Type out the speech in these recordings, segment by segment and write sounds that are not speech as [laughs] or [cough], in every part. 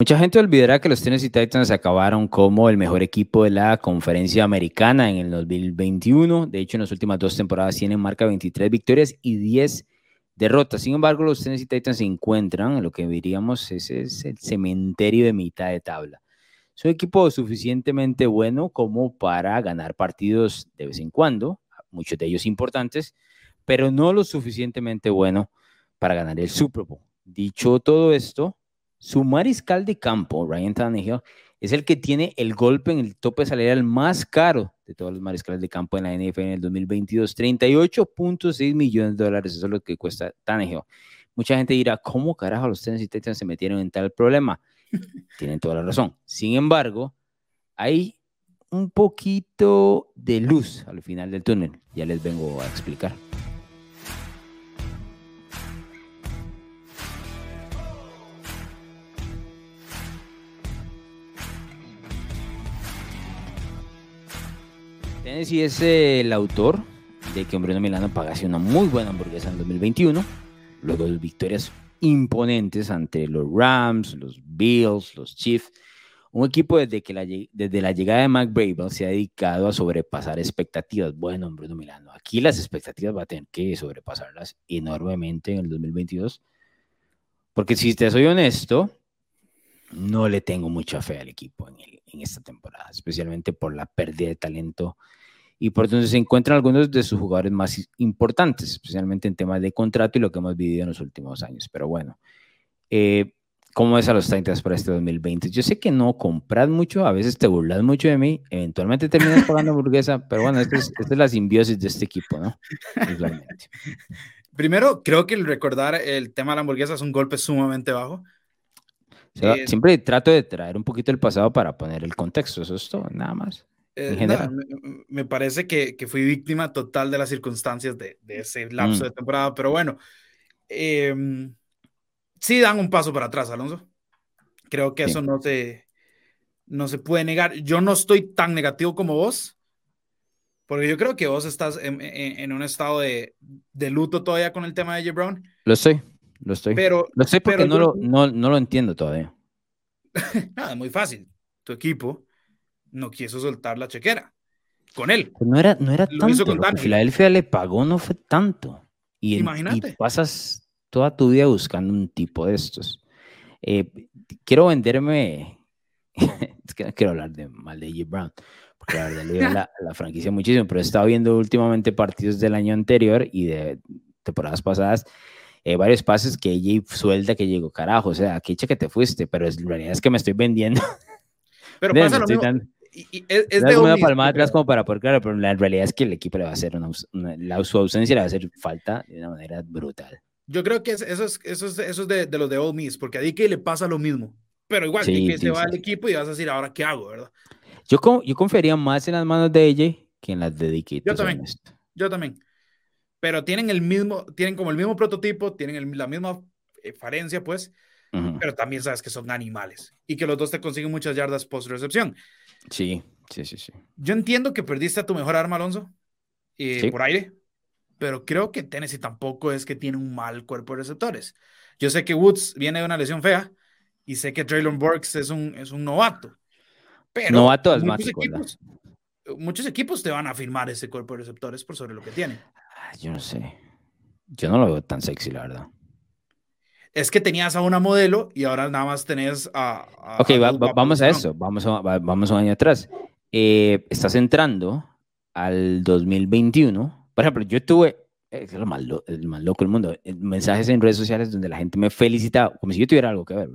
Mucha gente olvidará que los Tennessee Titans acabaron como el mejor equipo de la conferencia americana en el 2021. De hecho, en las últimas dos temporadas tienen marca 23 victorias y 10 derrotas. Sin embargo, los Tennessee Titans se encuentran en lo que diríamos es, es el cementerio de mitad de tabla. Es un equipo suficientemente bueno como para ganar partidos de vez en cuando, muchos de ellos importantes, pero no lo suficientemente bueno para ganar el Super Bowl. Dicho todo esto, su mariscal de campo, Ryan Tannehill, es el que tiene el golpe en el tope salarial más caro de todos los mariscales de campo en la NFL en el 2022, 38.6 millones de dólares, eso es lo que cuesta Tannehill. Mucha gente dirá, ¿cómo carajo los Tennessee Titans se metieron en tal problema? [laughs] Tienen toda la razón. Sin embargo, hay un poquito de luz al final del túnel. Ya les vengo a explicar. Tennessee es el autor de que Hombre Milano pagase una muy buena hamburguesa en 2021. Luego de victorias imponentes ante los Rams, los Bills, los Chiefs. Un equipo desde, que la, desde la llegada de Mac se ha dedicado a sobrepasar expectativas. Bueno, Bruno Milano, aquí las expectativas va a tener que sobrepasarlas enormemente en el 2022. Porque si te soy honesto, no le tengo mucha fe al equipo en, en esta temporada, especialmente por la pérdida de talento y por donde se encuentran algunos de sus jugadores más importantes, especialmente en temas de contrato y lo que hemos vivido en los últimos años. Pero bueno, eh, ¿cómo es a los Titans para este 2020? Yo sé que no compras mucho, a veces te burlas mucho de mí, eventualmente terminas pagando hamburguesa, pero bueno, esta es, la simbiosis de este equipo, ¿no? [laughs] Primero, creo que el recordar el tema de la hamburguesa es un golpe sumamente bajo. Eh, siempre trato de traer un poquito el pasado para poner el contexto, eso es todo, nada más. Eh, me, parece que, que, fui víctima total de las circunstancias de, de ese lapso mm. de temporada, pero bueno, eh, sí dan un paso para atrás, Alonso. Creo que eso no se, no se puede negar. Yo no estoy tan negativo como vos, porque yo creo que vos estás en, en, un estado de, de, luto todavía con el tema de J. Brown. Lo sé, lo estoy. Pero, lo sé porque no, lo, no, no lo entiendo todavía. [laughs] Nada, muy fácil. Tu equipo no quiso soltar la chequera con él. Pues no era, no era tanto. Filadelfia le pagó, no fue tanto. Y, Imagínate. pasas toda tu vida buscando un tipo de estos. Eh, quiero venderme. [laughs] es que no quiero hablar de mal de J. Brown, porque la verdad le la, la franquicia muchísimo, pero he estado viendo últimamente partidos del año anterior y de temporadas pasadas. Eh, varios pases que ella suelta que llegó, carajo, o sea, qué que te fuiste, pero en realidad es que me estoy vendiendo. Pero [laughs] pasa lo mismo y, es, es de una palmada atrás como para por claro, pero la realidad es que el equipo le va a hacer una, la, su ausencia le va a hacer falta de una manera brutal. Yo creo que eso es, eso es, eso es de, de, los de Old Miss, porque a DK le pasa lo mismo. Pero igual, sí, que se va al equipo y vas a decir, ahora qué hago, ¿verdad? Yo, yo confiaría más en las manos de ella que en las de DK. Yo también. Yo también. Pero tienen el mismo, tienen como el mismo prototipo, tienen la misma eh, farencia, pues, pero también sabes que son animales y que los dos te consiguen muchas yardas post recepción. Sí, sí, sí, sí. Yo entiendo que perdiste a tu mejor arma, Alonso, eh, por aire, pero creo que Tennessee tampoco es que tiene un mal cuerpo de receptores. Yo sé que Woods viene de una lesión fea y sé que Traylon Burks es un, es un novato. Pero novato muchos equipos, muchos equipos te van a firmar ese cuerpo de receptores por sobre lo que tienen. Yo no sé. Yo no lo veo tan sexy, la verdad es que tenías a una modelo y ahora nada más tenés a... ok, vamos a eso, vamos a, vamos un año atrás. Eh, estás entrando al 2021. Por ejemplo, yo tuve, es lo más, el más loco del mundo, eh, mensajes en redes sociales donde la gente me felicitaba, como si yo tuviera algo que ver,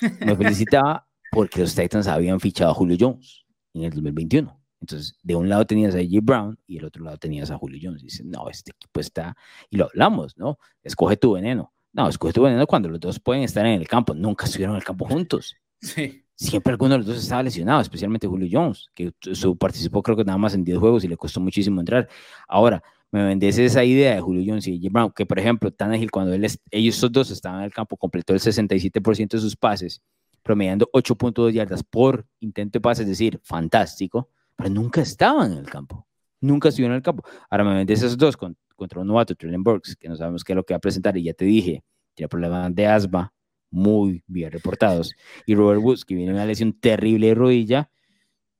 [laughs] me felicitaba porque los Titans habían fichado a Julio Jones en el 2021. Entonces, de un lado tenías a J. Brown y del otro lado tenías a Julio Jones. Y dicen, no, este equipo está, y lo hablamos, ¿no? Escoge tu veneno. No, veneno cuando los dos pueden estar en el campo. Nunca estuvieron en el campo juntos. [laughs] Sí. Siempre alguno de los dos estaba lesionado, especialmente Julio Jones, que su, participó creo que nada más en 10 juegos y le costó muchísimo entrar. Ahora, me vendes esa idea de Julio Jones y. Brown, que por ejemplo, Tannehill, cuando él, ellos dos estaban en el campo, completó el 67% de sus pases, promediando 8.2 yardas por intento de pase, es decir, fantástico, pero nunca estaban en el campo. Nunca estuvieron en el campo. Ahora me vendes esos dos con contra un novato, Trillian Burks, que no sabemos qué es lo que va a presentar, y ya te dije, tiene problemas de asma, muy bien reportados. Y Robert Woods, que viene una lesión terrible de rodilla,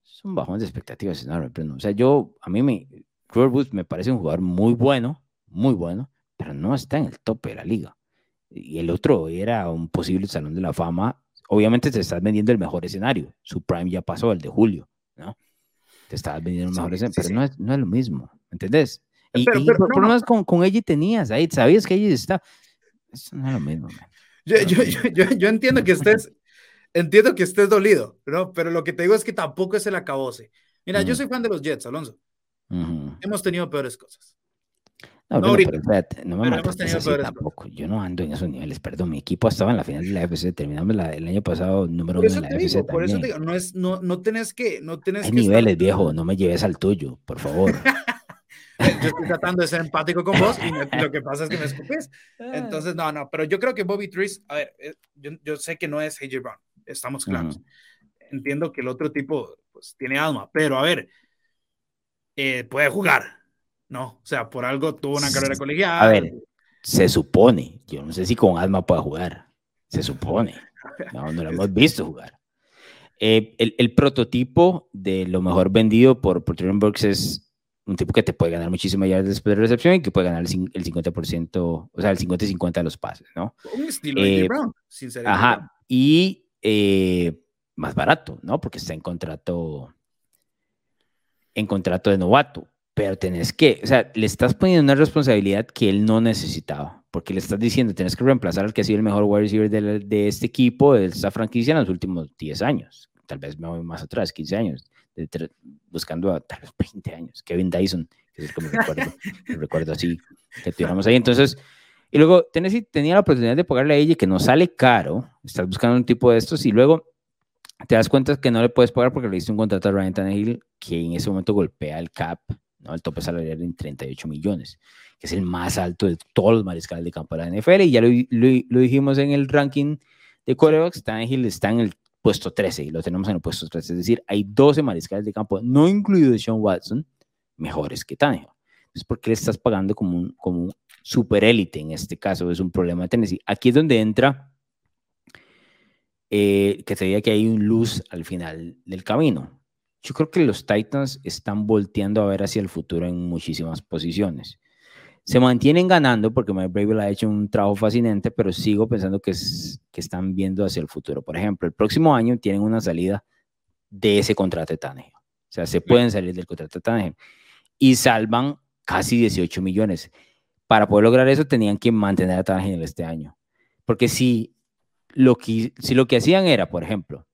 son bajones de expectativas O sea, yo, a mí me, Robert Woods me parece un jugador muy bueno, muy bueno, pero no está en el tope de la liga. Y el otro era un posible salón de la fama. Obviamente te estás vendiendo el mejor escenario. Su prime ya pasó, el de julio, ¿no? Te estás vendiendo el mejor escenario, pero No, es, no es lo mismo, ¿entendés? Y, pero, pero, problemas con, con ella tenías, ahí sabías que ella está. Eso no es lo mismo. Yo, yo, yo, yo, entiendo que estés, entiendo que estés dolido, ¿no? Pero lo que te digo es que tampoco es el acabose. Mira, yo soy fan de los Jets, Alonso. Hemos tenido peores cosas. No, no, pero, no me mates así tampoco. Yo no ando en esos niveles, perdón. Mi equipo estaba en la final de la FC, terminamos la, el año pasado número uno en la FC. Por eso te digo, no, es, no, no tenés que. No tenés Hay que niveles, viejo, no me lleves al tuyo, por favor. [laughs] yo estoy tratando de ser empático con vos y [laughs] lo que pasa es que me escupes. Ah. Entonces, no, no, pero yo creo que Bobby Trees, a ver, eh, yo, yo sé que no es AJ Brown, estamos claros. Entiendo que el otro tipo, pues, tiene alma, pero a ver, eh, puede jugar, ¿no? O sea, por algo tuvo una carrera colegial. A ver, se supone, yo no sé si con alma puede jugar, se supone. No, no lo [laughs] hemos visto jugar. Eh, el, el, prototipo de lo mejor vendido por, por Burks es un tipo que te puede ganar muchísimas yardas después de recepción y que puede ganar el, 50%, o sea, el 50 y 50 de los pases, ¿no? Un estilo de eh, Brown, Ajá, y eh, más barato, ¿no? Porque está en contrato, en contrato de novato, pero tenés que, o sea, le estás poniendo una responsabilidad que él no necesitaba, porque le estás diciendo, tenés que reemplazar al que ha sido el mejor wide receiver de, de este equipo, de esta franquicia en los últimos 10 años, tal vez me voy más atrás, 15 años buscando a tal vez 20 años, Kevin Dyson, que es el recuerdo, recuerdo así, que tuviéramos ahí. Entonces, y luego Tennessee tenía la oportunidad de pagarle a ella que no sale caro, estás buscando un tipo de estos y luego te das cuenta que no le puedes pagar porque le diste un contrato a Ryan Tannehill que en ese momento golpea el cap, ¿no? el tope salarial en 38 millones, que es el más alto de todos los mariscales de campo de la NFL y ya lo, lo, dijimos en el ranking de quarterbacks, Tannehill está en el puesto 13 y lo tenemos en el puesto 13. Es decir, hay 12 mariscales de campo, no incluido Sean Watson, mejores que Tannehill. Es porque le estás pagando como un, como un super élite en este caso, es un problema de Tennessee. Aquí es donde entra eh, que te diga que hay un luz al final del camino. Yo creo que los Titans están volteando a ver hacia el futuro en muchísimas posiciones se mantienen ganando porque Mike Bravel ha hecho un trabajo fascinante, pero sigo pensando que, que están viendo hacia el futuro. Por ejemplo, el próximo año tienen una salida de ese contrato de Tannehill. O sea, se pueden salir del contrato de Tannehill y salvan casi 18 millones. Para poder lograr eso tenían que mantener a Tannehill este año. Porque si lo que, si lo que hacían era, por ejemplo,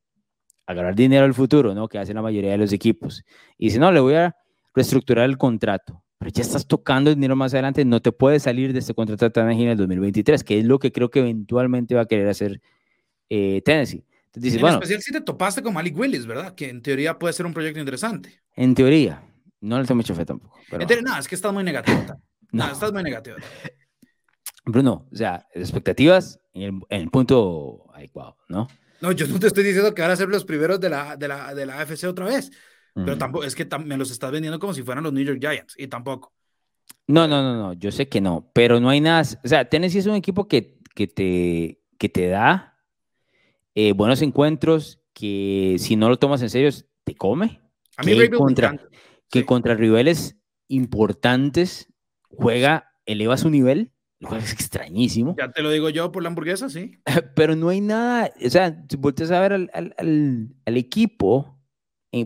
agarrar dinero al futuro, ¿no? Que hacen la mayoría de los equipos. Y si no, le voy a reestructurar el contrato pero ya estás tocando dinero más adelante, no te puedes salir de este contrato de Tennessee en el 2023, que es lo que creo que eventualmente va a querer hacer eh, Tennessee. Entonces, en bueno, especial si te topaste con Malik Willis, ¿verdad? Que en teoría puede ser un proyecto interesante. En teoría, no le tengo mucho fe tampoco. Pero... No, es que estás muy negativo. [laughs] no. estás muy negativo. Bruno, o sea, expectativas en el, en el punto adecuado, ¿no? No, yo no te estoy diciendo que van a ser los primeros de la, de la, de la AFC otra vez. Pero tampoco, es que me los estás vendiendo como si fueran los New York Giants, y tampoco. No, no, no, no, yo sé que no, pero no hay nada, o sea, Tennessee es un equipo que, que, te, que te da eh, buenos encuentros, que si no lo tomas en serio, te come. A mí que contra, que contra rivales importantes juega, eleva su nivel, es extrañísimo. Ya te lo digo yo por la hamburguesa, sí. [laughs] Pero no hay nada, o sea, si vuelves a ver al, al, al, al equipo,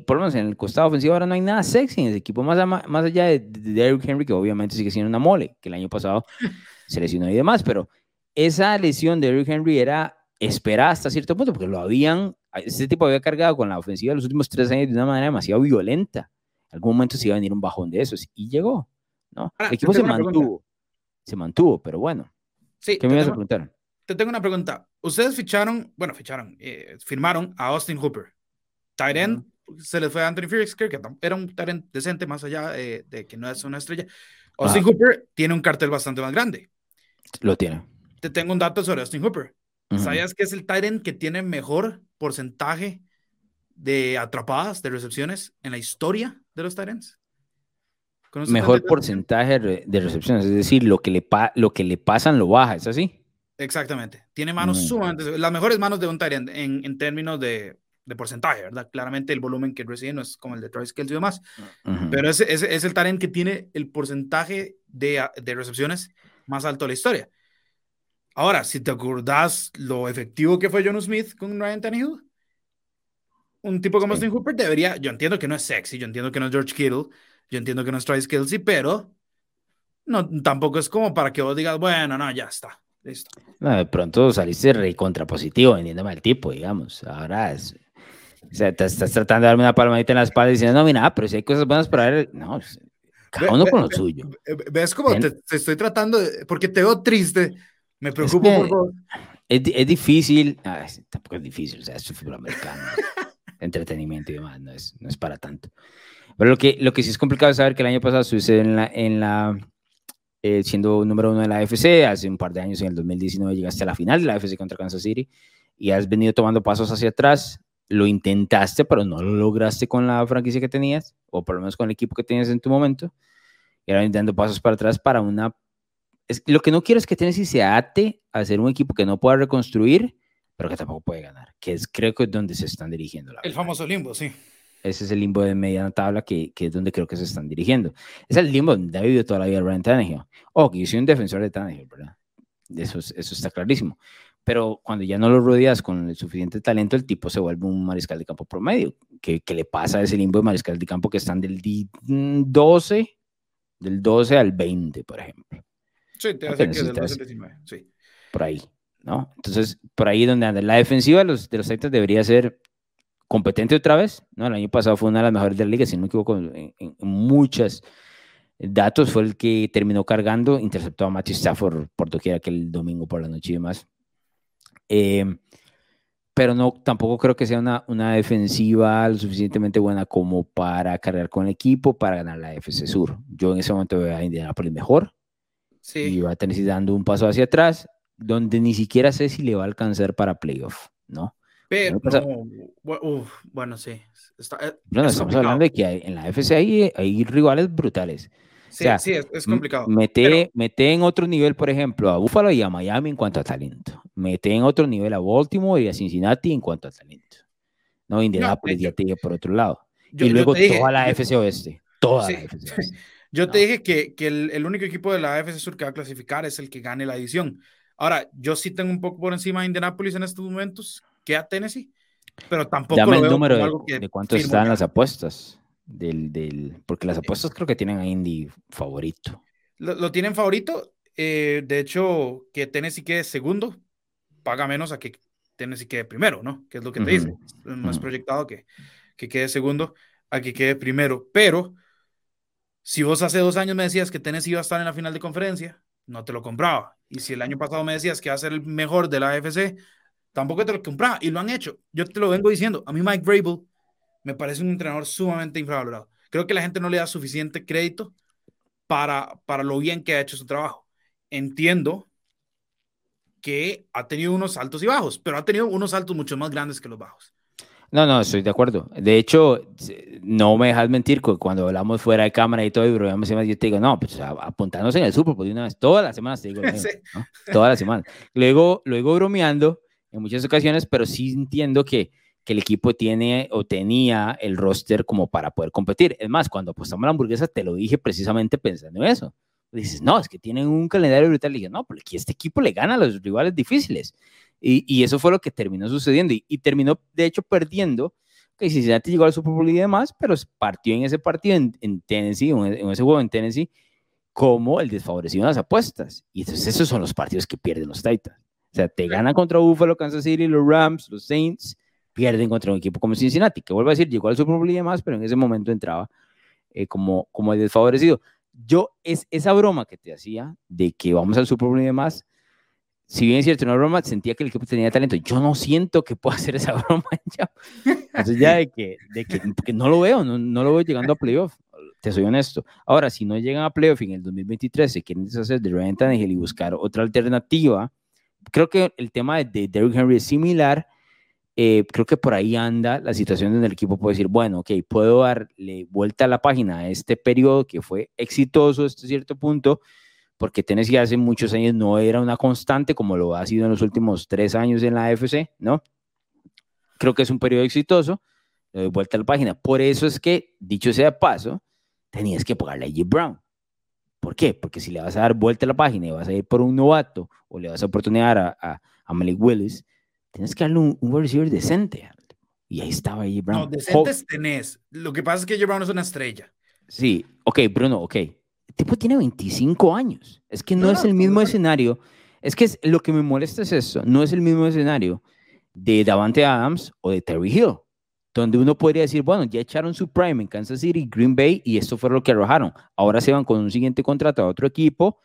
por lo menos en el costado ofensivo ahora no hay nada sexy en ese equipo, más, más allá de, Derrick Henry, que obviamente sigue siendo una mole, que el año pasado [laughs] se lesionó y demás, pero esa lesión de Derrick Henry era esperada hasta cierto punto, porque lo habían, ese tipo había cargado con la ofensiva de los últimos tres años de una manera demasiado violenta. En algún momento se iba a venir un bajón de esos, y llegó, ¿no? el equipo se mantuvo, se mantuvo, pero bueno. Sí, ¿Qué me ibas a preguntar? Te tengo una pregunta. Ustedes ficharon, bueno, ficharon, eh, firmaron a Austin Hooper, tight end, se les fue a Anthony Felix, que era un talent decente, más allá eh, de que no es una estrella. Austin Hooper tiene un cartel bastante más grande. Lo tiene. Te tengo un dato sobre Austin Hooper. ¿Sabías que es el Tyrant que tiene mejor porcentaje de atrapadas, de recepciones en la historia de los Tyrants? Mejor porcentaje de recepciones, es decir, lo que, le lo que le pasan lo baja, ¿es así? Exactamente. Tiene manos mm. sumamente, las mejores manos de un Tyrant en, en términos de, de, porcentaje, ¿verdad? Claramente el volumen que recibe no es como el de Travis Kelce y demás, pero es, es, es, el Tyrant que tiene el porcentaje de, de, recepciones más alto de la historia. Ahora, si te acordás lo efectivo que fue John Smith con Ryan Tannehill, un tipo como Austin Hooper debería, yo entiendo que no es sexy, yo entiendo que no es George Kittle, yo entiendo que no es Travis Kelsey, pero no, tampoco es como para que vos digas, bueno, no, ya está, listo. No, de pronto saliste re contrapositivo vendiéndome al tipo, digamos. Ahora es, o sea, te estás tratando de darme una palmadita en la espalda diciendo, no, mira, pero si hay cosas buenas para ver, no, pues, cada uno con lo suyo. ¿Ves cómo te, estoy tratando de, porque te veo triste, me preocupo por vos. Es, es difícil, tampoco es difícil, o sea, es fútbol americano. [laughs] entretenimiento y demás, no es, no es para tanto. Pero lo que, lo que sí es complicado es saber que el año pasado estuviste en la, en la eh, siendo número uno de la AFC, hace un par de años, en el 2019, llegaste a la final de la AFC contra Kansas City y has venido tomando pasos hacia atrás. Lo intentaste, pero no lo lograste con la franquicia que tenías, o por lo menos con el equipo que tenías en tu momento. Y ahora intentando pasos para atrás para una... Es, lo que no quiero es que Tennessee se ate a ser un equipo que no pueda reconstruir pero que tampoco puede ganar, que es creo que es donde se están dirigiendo. el famoso limbo, sí. Ese es el limbo de mediana tabla que, que, es donde creo que se están dirigiendo. Es el limbo donde ha vivido toda la vida Ryan Tannehill. Oh, que yo soy un defensor de Tannehill, ¿verdad? Eso, eso está clarísimo. Pero cuando ya no lo rodeas con el suficiente talento, el tipo se vuelve un mariscal de campo promedio. que qué le pasa a ese limbo de mariscal de campo que están del 12, del 12 al 20, por ejemplo? Sí, te hace que del 12 al 19, sí. Por ahí. ¿no? Entonces, por ahí donde anda. La defensiva de los, de los Titans debería ser competente otra vez, ¿no? El año pasado fue una de las mejores de la liga, si no me equivoco, en, en muchos datos fue el que terminó cargando, interceptó a Matthew Stafford por doquier aquel domingo por la noche y demás. Eh, pero no, tampoco creo que sea una, una defensiva lo suficientemente buena como para cargar con el equipo para ganar la FC Sur. Yo en ese momento veo a Indianapolis mejor. Sí. Y va a tener dando un paso hacia atrás donde ni siquiera sé si le va a alcanzar para playoff, ¿no? Pero, bueno, sí. Eh, estamos hablando de que en la FC hay, hay rivales brutales. Sí, sí, es, complicado. Mete, mete, en otro nivel, por ejemplo, a Buffalo y a Miami en cuanto a talento. Mete en otro nivel a Baltimore y a Cincinnati en cuanto a talento. No, Indianapolis no, ya te dije por otro lado. y luego toda la FC Oeste. Toda la FC [laughs] Oeste. Yo te dije que, que el, el, único equipo de la FC Sur que va a clasificar es el que gane la edición. Ahora, yo sí tengo un poco por encima de Indianapolis en estos momentos que a Tennessee, pero tampoco. Dame el número de, de, cuánto están las apuestas. Del, del, porque las apuestas creo que tienen a Indy favorito. Lo, tienen favorito. Eh, de hecho, que Tennessee quede segundo, paga menos a que Tennessee quede primero, ¿no? Que es lo que te dice. Es más proyectado que, que quede segundo a que quede primero. Pero si vos hace dos años me decías que Tennessee iba a estar en la final de conferencia, no te lo compraba. Y si el año pasado me decías que va a ser el mejor de la AFC, tampoco te lo compraba. Y lo han hecho. Yo te lo vengo diciendo. A mí Mike Vrabel me parece un entrenador sumamente infravalorado. Creo que la gente no le da suficiente crédito para, para lo bien que ha hecho su trabajo. Entiendo que ha tenido unos altos y bajos, pero ha tenido unos altos mucho más grandes que los bajos. No, no, estoy de acuerdo. De hecho, no me dejas mentir cuando hablamos fuera de cámara y todo, y yo te digo, no, pues apuntándose en el Super Bowl de una vez, todas las semanas te digo, [laughs] todas las semanas. Luego, luego bromeando en muchas ocasiones, pero sí entiendo que, que el equipo tiene o tenía el roster como para poder competir. Es más, cuando apostamos la hamburguesa, te lo dije precisamente pensando en eso. Dices, no, es que tienen un calendario brutal. Y dije, no, porque este equipo le gana a los rivales difíciles. Y, eso fue lo que terminó sucediendo. Y, terminó, de hecho, perdiendo. Que Cincinnati llegó al Super Bowl y demás, pero partió en ese partido en, Tennessee, en, ese juego en Tennessee, como el desfavorecido en las apuestas. Y entonces esos son los partidos que pierden los Titans. O sea, te ganan contra Buffalo, Kansas City, los Rams, los Saints, pierden contra un equipo como Cincinnati, que vuelvo a decir, llegó al Super Bowl y demás, pero en ese momento entraba eh, como, como el desfavorecido. Yo, es esa broma que te hacía de que vamos al Super Bowl y demás, si bien es cierto, una broma, sentía que el equipo tenía talento. Yo no siento que pueda [laughs] hacer esa broma [laughs] ya. Entonces ya de que, de que no lo veo, no, no, lo veo llegando a playoff, te soy honesto. Ahora, si no llegan a playoff en el 2023, se quieren deshacer de Ryan Tannehill y buscar otra alternativa, creo que el tema de, de Derrick Henry es similar. Eh, creo que por ahí anda la situación donde el equipo puede decir, bueno, ok, puedo darle vuelta a la página a este periodo que fue exitoso hasta cierto punto, porque Tennessee hace muchos años no era una constante como lo ha sido en los últimos tres años en la AFC, ¿no? Creo que es un periodo exitoso, le doy vuelta a la página. Por eso es que, dicho sea de paso, tenías que pagarle a J. Brown. ¿Por qué? Porque si le vas a dar vuelta a la página y vas a ir por un novato o le vas a oportunidad a, a, Malik Willis, tienes que darle un, un receiver decente. Y ahí estaba J. Brown. No, decentes tenés. Lo que pasa es que J. Brown es una estrella. Sí, ok, Bruno, ok. El tipo tiene 25 años. Es que no, es el mismo escenario. Es que lo que me molesta es eso. No es el mismo escenario de Davante Adams o de Terry Hill, donde uno podría decir, bueno, ya echaron su prime en Kansas City, Green Bay, y esto fue lo que arrojaron. Ahora se van con un siguiente contrato a otro equipo,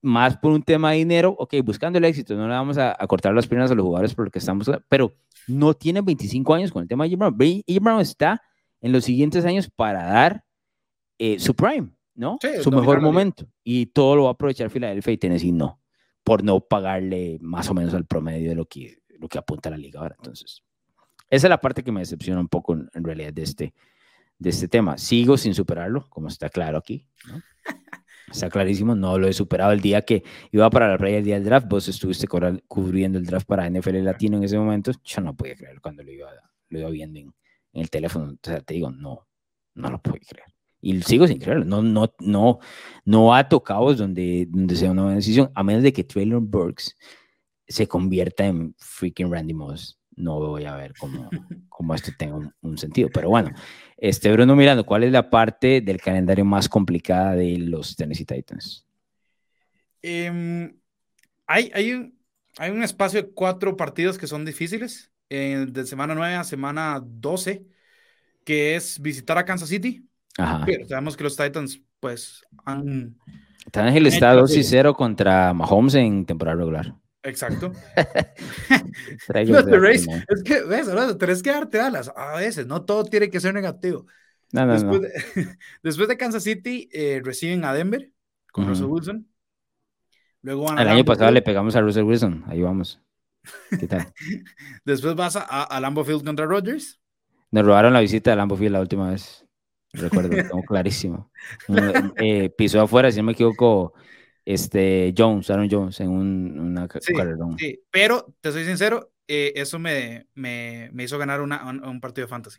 más por un tema de dinero, ok, buscando el éxito, no le vamos a, cortar las piernas a los jugadores por lo que estamos, pero no tienen 25 años con el tema de Jim Brown. Jim Brown está en los siguientes años para dar eh, su prime, ¿no? su mejor momento. Y todo lo va a aprovechar Filadelfia y Tennessee no, por no pagarle más o menos al promedio de lo que, lo que apunta la liga ahora. Entonces, esa es la parte que me decepciona un poco en, realidad de este, de este tema. Sigo sin superarlo, como está claro aquí. ¿no? [laughs] Está clarísimo, no lo he superado el día que iba para la playa el día del draft. Vos estuviste cubriendo el draft para NFL Latino en ese momento. Yo no podía creer cuando lo iba, viendo en, el teléfono. O sea, te digo, no, no lo puedo creer y sigo sin creerlo, no, no, no, no ha tocado donde, donde sea una buena decisión, a menos de que Traylor Burks se convierta en freaking Randy Moss. No voy a ver cómo, [laughs] cómo esto tenga un, sentido. Pero bueno, este Bruno Mirando, ¿cuál es la parte del calendario más complicada de los Tennessee Titans? Em, hay, hay, un, hay un espacio de cuatro partidos que son difíciles, eh, de semana 9 a semana 12, que es visitar a Kansas City, pero sabemos que los Titans, pues, han. Tannehill está 2 y 0 contra Mahomes en temporada regular. Exacto. [laughs] es que, ves, tenés que darte alas a veces, no todo tiene que ser negativo. No, no, después, no. De, [laughs] después, De, Kansas City, eh, reciben a Denver con Russell Wilson. Luego van a El año pasado le pegamos a Russell Wilson, ahí vamos. ¿Qué tal? [laughs] después vas a, a Field contra Rodgers. Nos robaron la visita de Lambeau Field la última vez. Recuerdo, tengo clarísimo. Eh, pisó afuera, si no me equivoco, este Jones, Aaron Jones, en un, una sí, sí, pero te soy sincero, eh, eso me, me, me, hizo ganar una, un, partido de fantasy.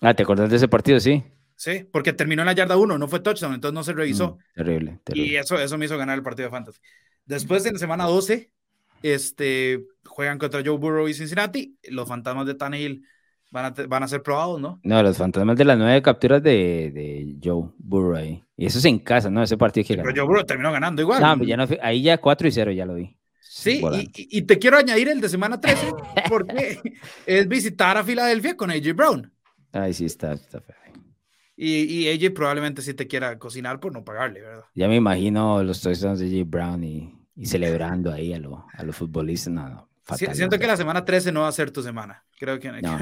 Ah, ¿te acordás de ese partido? Sí. Sí, porque terminó en la yarda 1, no fue touchdown, entonces no se revisó. Mm, terrible, terrible, Y eso, eso me hizo ganar el partido de fantasy. Después, en la semana 12, este, juegan contra Joe Burrow y Cincinnati. Los fantasmas de Tannehill van a, ser probados, ¿no? No, los fantasmas de las nueve capturas de, de Joe Burrow Y eso es en casa, ¿no? Ese partido que Pero Joe Burrow terminó ganando igual. No, ya no, ahí ya 4 y 0, ya lo vi. Sí, y, y, te quiero añadir el de semana 13, [laughs] porque es visitar a Filadelfia con AJ Brown. Ay, sí, está, está feo. Y, y, AJ probablemente sí te quiera cocinar por no pagarle, ¿verdad? Ya me imagino los touchdowns de AJ Brown y, y celebrando ahí a, lo, a los futbolistas. No, no, siento que la semana 13 no va a ser tu semana. Creo que. No.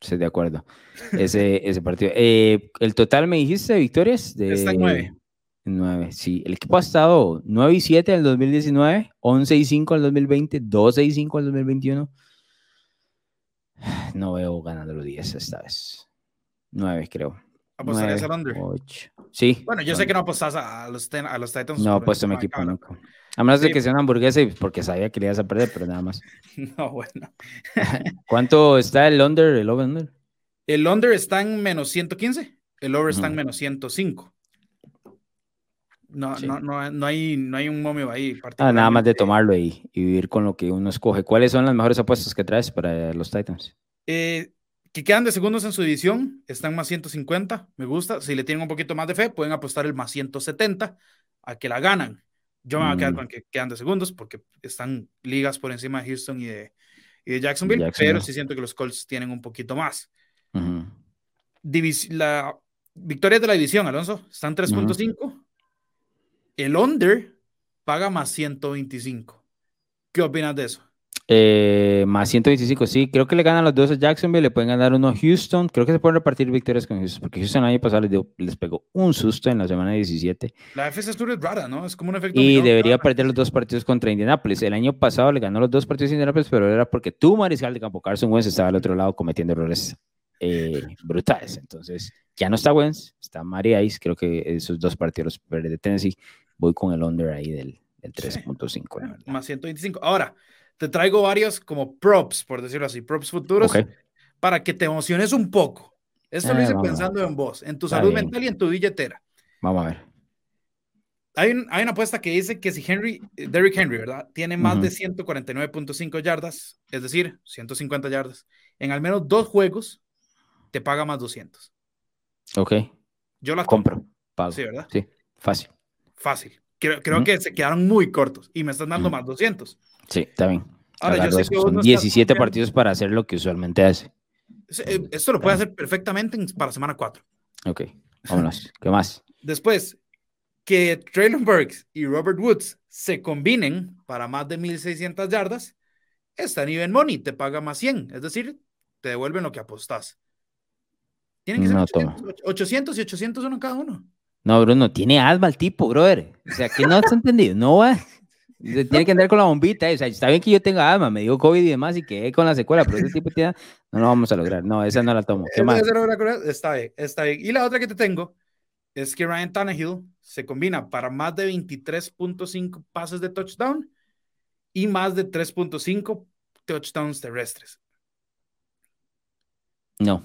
Sí, de acuerdo. Ese, [laughs] ese partido. Eh, el total me dijiste de victorias. De, Está en 9. 9, sí. El equipo ha estado 9 y 7 en el 2019, 11 y 5 en el 2020, 12 y 5 en el 2021. [sighs] No veo ganando los 10 esta vez. 9, creo. ¿Apostarías al under? 8. Sí. Bueno, yo sé que no apostás a los, a los Titans. No apuesto a mi equipo nunca. A menos de que sea una hamburguesa, porque sabía que le ibas a perder, pero nada más. [laughs] No, bueno. [laughs] ¿Cuánto está el under, el over? El under está en menos 115, el over está en menos 105. No, no, no, no, hay, no hay un momio ahí. Ah, nada más de tomarlo y, y, vivir con lo que uno escoge. ¿Cuáles son las mejores apuestas que traes para los Titans? Eh, que quedan de segundos en su división, están más 150, me gusta. Si le tienen un poquito más de fe, pueden apostar el más 170 a que la ganan. Yo me voy a quedar mm. con que quedan de segundos porque están ligas por encima de Houston y de, y de Jacksonville, pero sí siento que los Colts tienen un poquito más. la victoria de la división, Alonso, están 3.5. El under paga más 125. ¿Qué opinas de eso? Eh, más 125, sí, creo que le ganan los dos a Jacksonville, le pueden ganar uno a Houston, creo que se pueden repartir victorias con Houston, porque Houston el año pasado les, pegó un susto en la semana 17. La FS Tour es rara, ¿no? Es como un efecto. Y debería perder los dos partidos contra Indianapolis. El año pasado le ganó los dos partidos a Indianapolis, pero era porque tu mariscal de campo, Carson Wentz, estaba al otro lado cometiendo errores eh, brutales. Entonces, ya no está Wentz, está Mari Ice, creo que esos dos partidos los pierde Tennessee. voy con el under ahí del, 3.5. Más 125. Ahora, te traigo varios como props, por decirlo así, props futuros, para que te emociones un poco. Esto lo eh, hice pensando en vos, en tu salud mental y en tu billetera. Vamos a ver. Hay, hay, una apuesta que dice que si Henry, Derrick Henry, ¿verdad? Tiene más de 149.5 yardas, es decir, 150 yardas, en al menos dos juegos, te paga más 200. Ok. Yo la compro. Pago. Sí, ¿verdad? Sí, fácil. Fácil. Creo, creo que se quedaron muy cortos y me están dando más 200. Sí, está bien. Ahora, yo sé que son 17 partidos para hacer lo que usualmente hace. Eh, esto lo puede hacer perfectamente para semana 4. Ok, vámonos. ¿Qué más? Después, que Traylon Burks y Robert Woods se combinen para más de 1600 yardas, está en even money, te paga más 100, es decir, te devuelven lo que apostás. Tienen que ser 800, y 800 uno cada uno. No, Bruno, tiene asma el tipo, brother. O sea, que no has entendido, no va. Tiene que andar con la bombita. O sea, está bien que yo tenga asma, me dio COVID y demás y quedé con la secuela, pero ese tipo tiene. No lo vamos a lograr. No, esa no la tomo. ¿Qué más? Está bien, está bien. Y la otra que te tengo es que Ryan Tannehill se combina para más de 23.5 pases de touchdown y más de 3.5 touchdowns terrestres. No.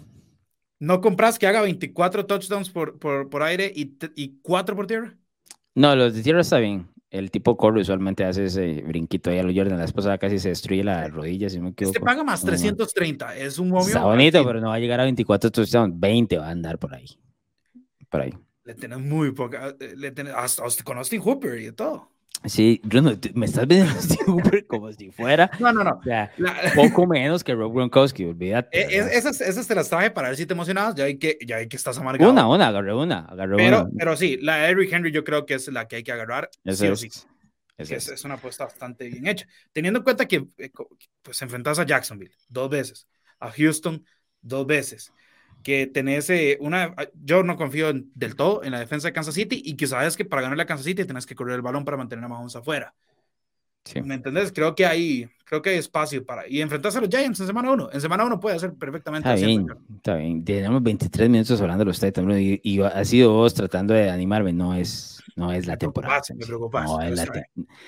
¿No compras que haga 24 touchdowns por, por, por aire y, y 4 por tierra? No, los de tierra está bien. El tipo corre usualmente hace ese brinquito ahí a lo Jordan. La esposa casi se destruye la rodilla, si me equivoco. Este paga más 330. Es un momio. Está bonito, pero no va a llegar a 24 touchdowns. 20 va a andar por ahí. Por ahí. Le tenés muy poca. Eh, le tenés, hasta, hasta con Austin Hooper y todo. Sí, Bruno, me estás viendo [laughs] como si fuera. No, no, no. O sea, [laughs] poco menos que Rob Gronkowski, olvídate. E, esas, esas, te las traje para ver si te emocionabas. Ya hay que, ya hay que estás amargado. Una, una, agarré una. Agarré pero, una. pero sí, la de Eric Henry yo creo que es la que hay que agarrar. sí o sí. Es, es, una apuesta bastante bien hecha. Teniendo en cuenta que eh, pues enfrentas a Jacksonville dos veces, a Houston dos veces, que tenés eh, una, ah, yo no confío del todo en la defensa de Kansas City y que sabes que para ganarle a Kansas City tenés que correr el balón para mantener a Mahomes afuera. ¿Me entendés? Creo que hay, creo que hay espacio para. Y enfrentarse a los Giants en semana 1. En semana 1 puede hacer perfectamente. Está bien, está bien. Tenemos 23 minutos hablando de los Titans y, y ha sido vos tratando de animarme. No es, no es la temporada. Me preocupas. No, es la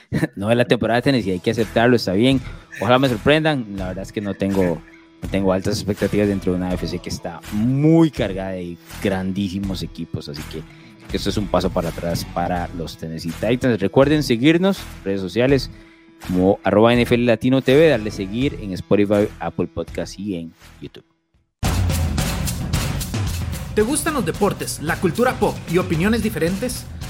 [laughs] no es la temporada de Tennessee, hay que aceptarlo, está bien. Ojalá me sorprendan. La verdad es que no tengo tengo altas expectativas dentro de una AFC que está muy cargada de grandísimos equipos, así que esto es un paso para atrás para los Tennessee Titans. Recuerden seguirnos en redes sociales como arroba NFL Latino TV, darle seguir en Spotify, Apple Podcast y en YouTube. ¿Te gustan los deportes, la cultura pop y opiniones diferentes?